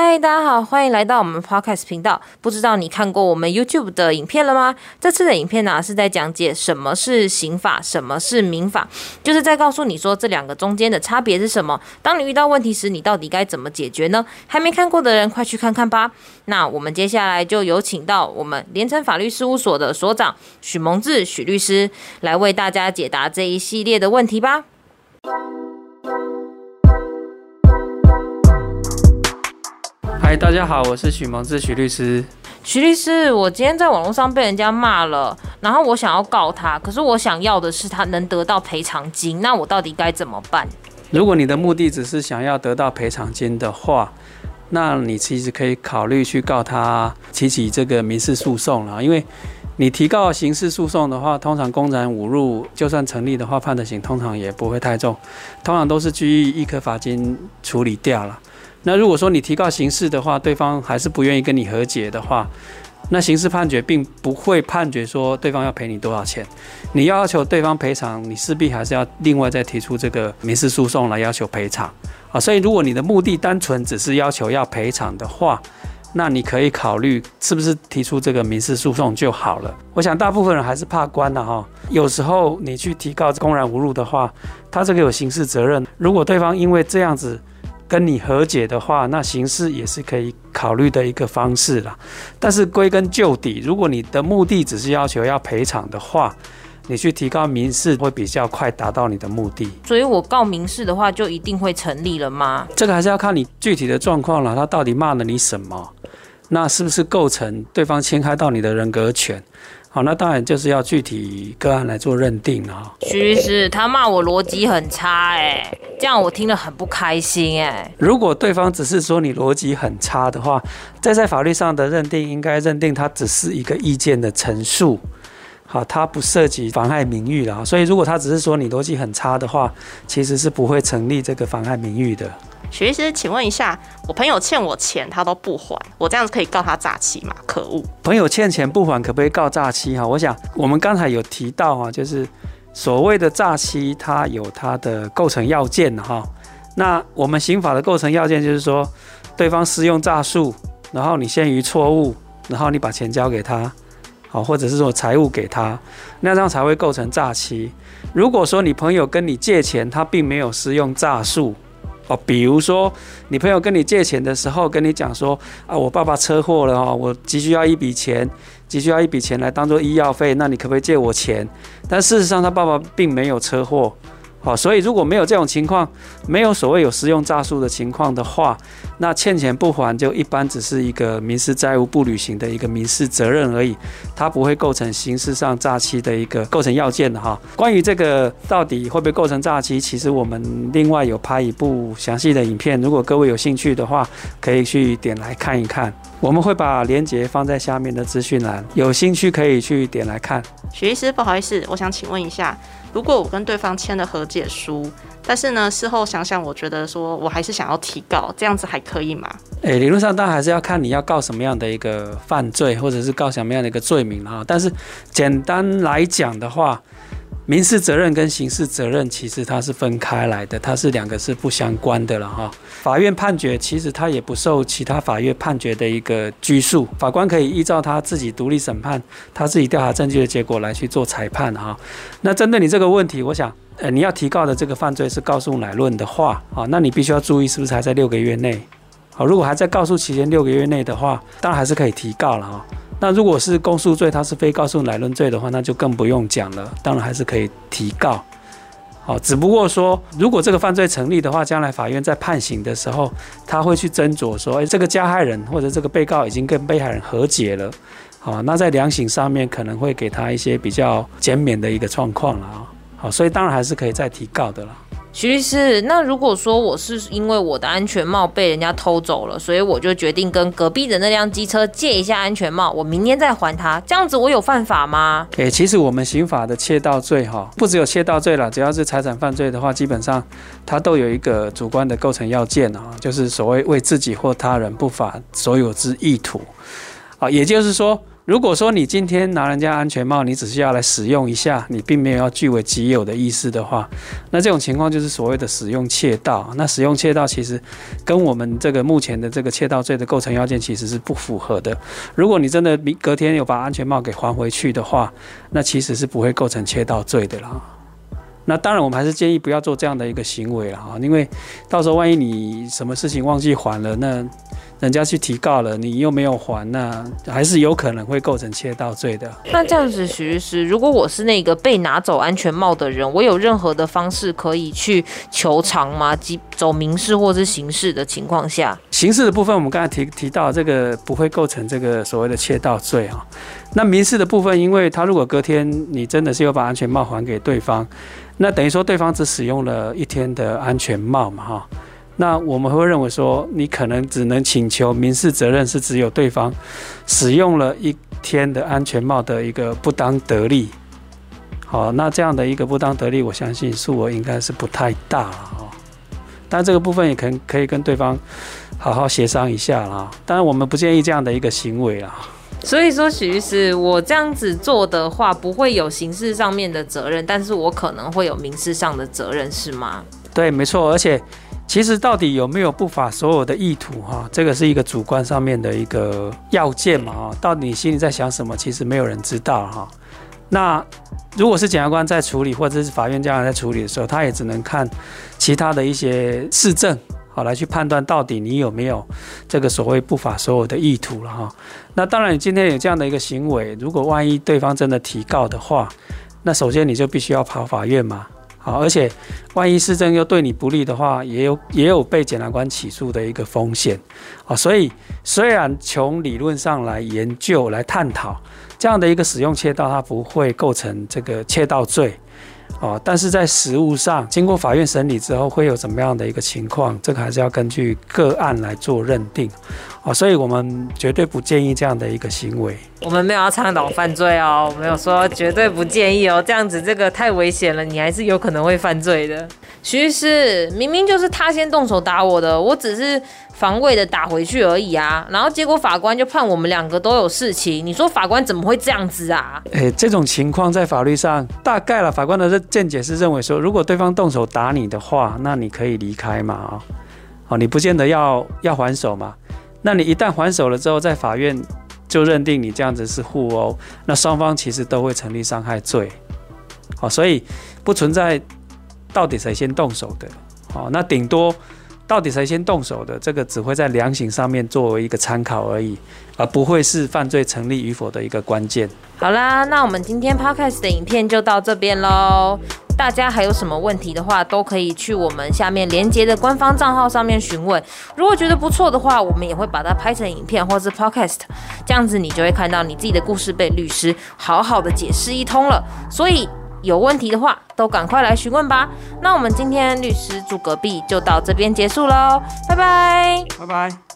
嗨，大家好，欢迎来到我们 Podcast 频道。不知道你看过我们 YouTube 的影片了吗？这次的影片呢，是在讲解什么是刑法，什么是民法，就是在告诉你说这两个中间的差别是什么。当你遇到问题时，你到底该怎么解决呢？还没看过的人，快去看看吧。那我们接下来就有请到我们连城法律事务所的所长许蒙志许律师来为大家解答这一系列的问题吧。嗨，大家好，我是许蒙志许律师。徐律师，我今天在网络上被人家骂了，然后我想要告他，可是我想要的是他能得到赔偿金，那我到底该怎么办？如果你的目的只是想要得到赔偿金的话，那你其实可以考虑去告他，提起这个民事诉讼了。因为你提告刑事诉讼的话，通常公然侮辱就算成立的话，判的刑通常也不会太重，通常都是拘役一颗罚金处理掉了。那如果说你提告刑事的话，对方还是不愿意跟你和解的话，那刑事判决并不会判决说对方要赔你多少钱。你要求对方赔偿，你势必还是要另外再提出这个民事诉讼来要求赔偿啊。所以如果你的目的单纯只是要求要赔偿的话，那你可以考虑是不是提出这个民事诉讼就好了。我想大部分人还是怕关的哈。有时候你去提告公然侮辱的话，他这个有刑事责任。如果对方因为这样子，跟你和解的话，那刑事也是可以考虑的一个方式啦。但是归根究底，如果你的目的只是要求要赔偿的话，你去提高民事会比较快达到你的目的。所以我告民事的话，就一定会成立了吗？这个还是要看你具体的状况了。他到底骂了你什么？那是不是构成对方侵害到你的人格权？好，那当然就是要具体个案来做认定了。徐律师，他骂我逻辑很差，哎，这样我听了很不开心，哎。如果对方只是说你逻辑很差的话，在在法律上的认定，应该认定他只是一个意见的陈述，好，他不涉及妨害名誉了。所以，如果他只是说你逻辑很差的话，其实是不会成立这个妨害名誉的。徐律师，请问一下，我朋友欠我钱，他都不还，我这样子可以告他诈欺吗？可恶！朋友欠钱不还，可不可以告诈欺？哈，我想我们刚才有提到啊，就是所谓的诈欺，它有它的构成要件哈。那我们刑法的构成要件就是说，对方施用诈术，然后你陷于错误，然后你把钱交给他，好，或者是说财物给他，那这样才会构成诈欺。如果说你朋友跟你借钱，他并没有施用诈术。哦，比如说你朋友跟你借钱的时候，跟你讲说啊，我爸爸车祸了哦，我急需要一笔钱，急需要一笔钱来当做医药费，那你可不可以借我钱？但事实上他爸爸并没有车祸。好，所以如果没有这种情况，没有所谓有使用诈术的情况的话，那欠钱不还就一般只是一个民事债务不履行的一个民事责任而已，它不会构成刑事上诈欺的一个构成要件的哈。关于这个到底会不会构成诈欺，其实我们另外有拍一部详细的影片，如果各位有兴趣的话，可以去点来看一看。我们会把链接放在下面的资讯栏，有兴趣可以去点来看。徐医师，不好意思，我想请问一下。如果我跟对方签了和解书，但是呢，事后想想，我觉得说我还是想要提告，这样子还可以吗？诶，理论上当然还是要看你要告什么样的一个犯罪，或者是告什么样的一个罪名啊。但是简单来讲的话。民事责任跟刑事责任其实它是分开来的，它是两个是不相关的了哈。法院判决其实它也不受其他法院判决的一个拘束，法官可以依照他自己独立审判、他自己调查证据的结果来去做裁判哈。那针对你这个问题，我想，呃，你要提告的这个犯罪是告诉乃论的话啊，那你必须要注意是不是还在六个月内？好，如果还在告诉期间六个月内的话，当然还是可以提告了哈。那如果是公诉罪，它是非告诉乃论罪的话，那就更不用讲了。当然还是可以提告，好，只不过说，如果这个犯罪成立的话，将来法院在判刑的时候，他会去斟酌说，哎，这个加害人或者这个被告已经跟被害人和解了，好，那在量刑上面可能会给他一些比较减免的一个状况了啊，好，所以当然还是可以再提告的了。徐律师，那如果说我是因为我的安全帽被人家偷走了，所以我就决定跟隔壁的那辆机车借一下安全帽，我明天再还他，这样子我有犯法吗？诶，其实我们刑法的窃盗罪哈，不只有窃盗罪了，只要是财产犯罪的话，基本上它都有一个主观的构成要件啊，就是所谓为自己或他人不法所有之意图啊，也就是说。如果说你今天拿人家安全帽，你只是要来使用一下，你并没有要据为己有的意思的话，那这种情况就是所谓的使用窃盗。那使用窃盗其实跟我们这个目前的这个窃盗罪的构成要件其实是不符合的。如果你真的隔天有把安全帽给还回去的话，那其实是不会构成窃盗罪的啦。那当然，我们还是建议不要做这样的一个行为了哈，因为到时候万一你什么事情忘记还了，那。人家去提告了，你又没有还，那还是有可能会构成窃盗罪的。那这样子，徐律师，如果我是那个被拿走安全帽的人，我有任何的方式可以去求偿吗？即走民事或是刑事的情况下，刑事的部分我们刚才提提到，这个不会构成这个所谓的窃盗罪啊。那民事的部分，因为他如果隔天你真的是有把安全帽还给对方，那等于说对方只使用了一天的安全帽嘛，哈。那我们会认为说，你可能只能请求民事责任是只有对方使用了一天的安全帽的一个不当得利。好，那这样的一个不当得利，我相信数额应该是不太大了哦。但这个部分也可可以跟对方好好协商一下啦。当然，我们不建议这样的一个行为啦。所以说，许律师，我这样子做的话，不会有刑事上面的责任，但是我可能会有民事上的责任，是吗？对，没错，而且。其实到底有没有不法所有的意图哈？这个是一个主观上面的一个要件嘛哈？到底你心里在想什么？其实没有人知道哈。那如果是检察官在处理，或者是法院这样在处理的时候，他也只能看其他的一些事证，好来去判断到底你有没有这个所谓不法所有的意图了哈。那当然，你今天有这样的一个行为，如果万一对方真的提告的话，那首先你就必须要跑法院嘛。好，而且万一市政又对你不利的话，也有也有被检察官起诉的一个风险啊。所以虽然从理论上来研究来探讨这样的一个使用窃盗，它不会构成这个窃盗罪。哦，但是在实物上，经过法院审理之后，会有怎么样的一个情况？这个还是要根据个案来做认定。哦，所以我们绝对不建议这样的一个行为。我们没有要倡导犯罪哦，我没有说绝对不建议哦，这样子这个太危险了，你还是有可能会犯罪的。徐律师，明明就是他先动手打我的，我只是。防卫的打回去而已啊，然后结果法官就判我们两个都有事情。你说法官怎么会这样子啊？诶，这种情况在法律上大概了，法官的见解是认为说，如果对方动手打你的话，那你可以离开嘛，啊，哦，你不见得要要还手嘛。那你一旦还手了之后，在法院就认定你这样子是互殴，那双方其实都会成立伤害罪，好，所以不存在到底谁先动手的，好，那顶多。到底谁先动手的？这个只会在量刑上面作为一个参考而已，而不会是犯罪成立与否的一个关键。好啦，那我们今天 podcast 的影片就到这边喽。大家还有什么问题的话，都可以去我们下面连接的官方账号上面询问。如果觉得不错的话，我们也会把它拍成影片或是 podcast，这样子你就会看到你自己的故事被律师好好的解释一通了。所以。有问题的话，都赶快来询问吧。那我们今天律师住隔壁就到这边结束喽，拜拜，拜拜。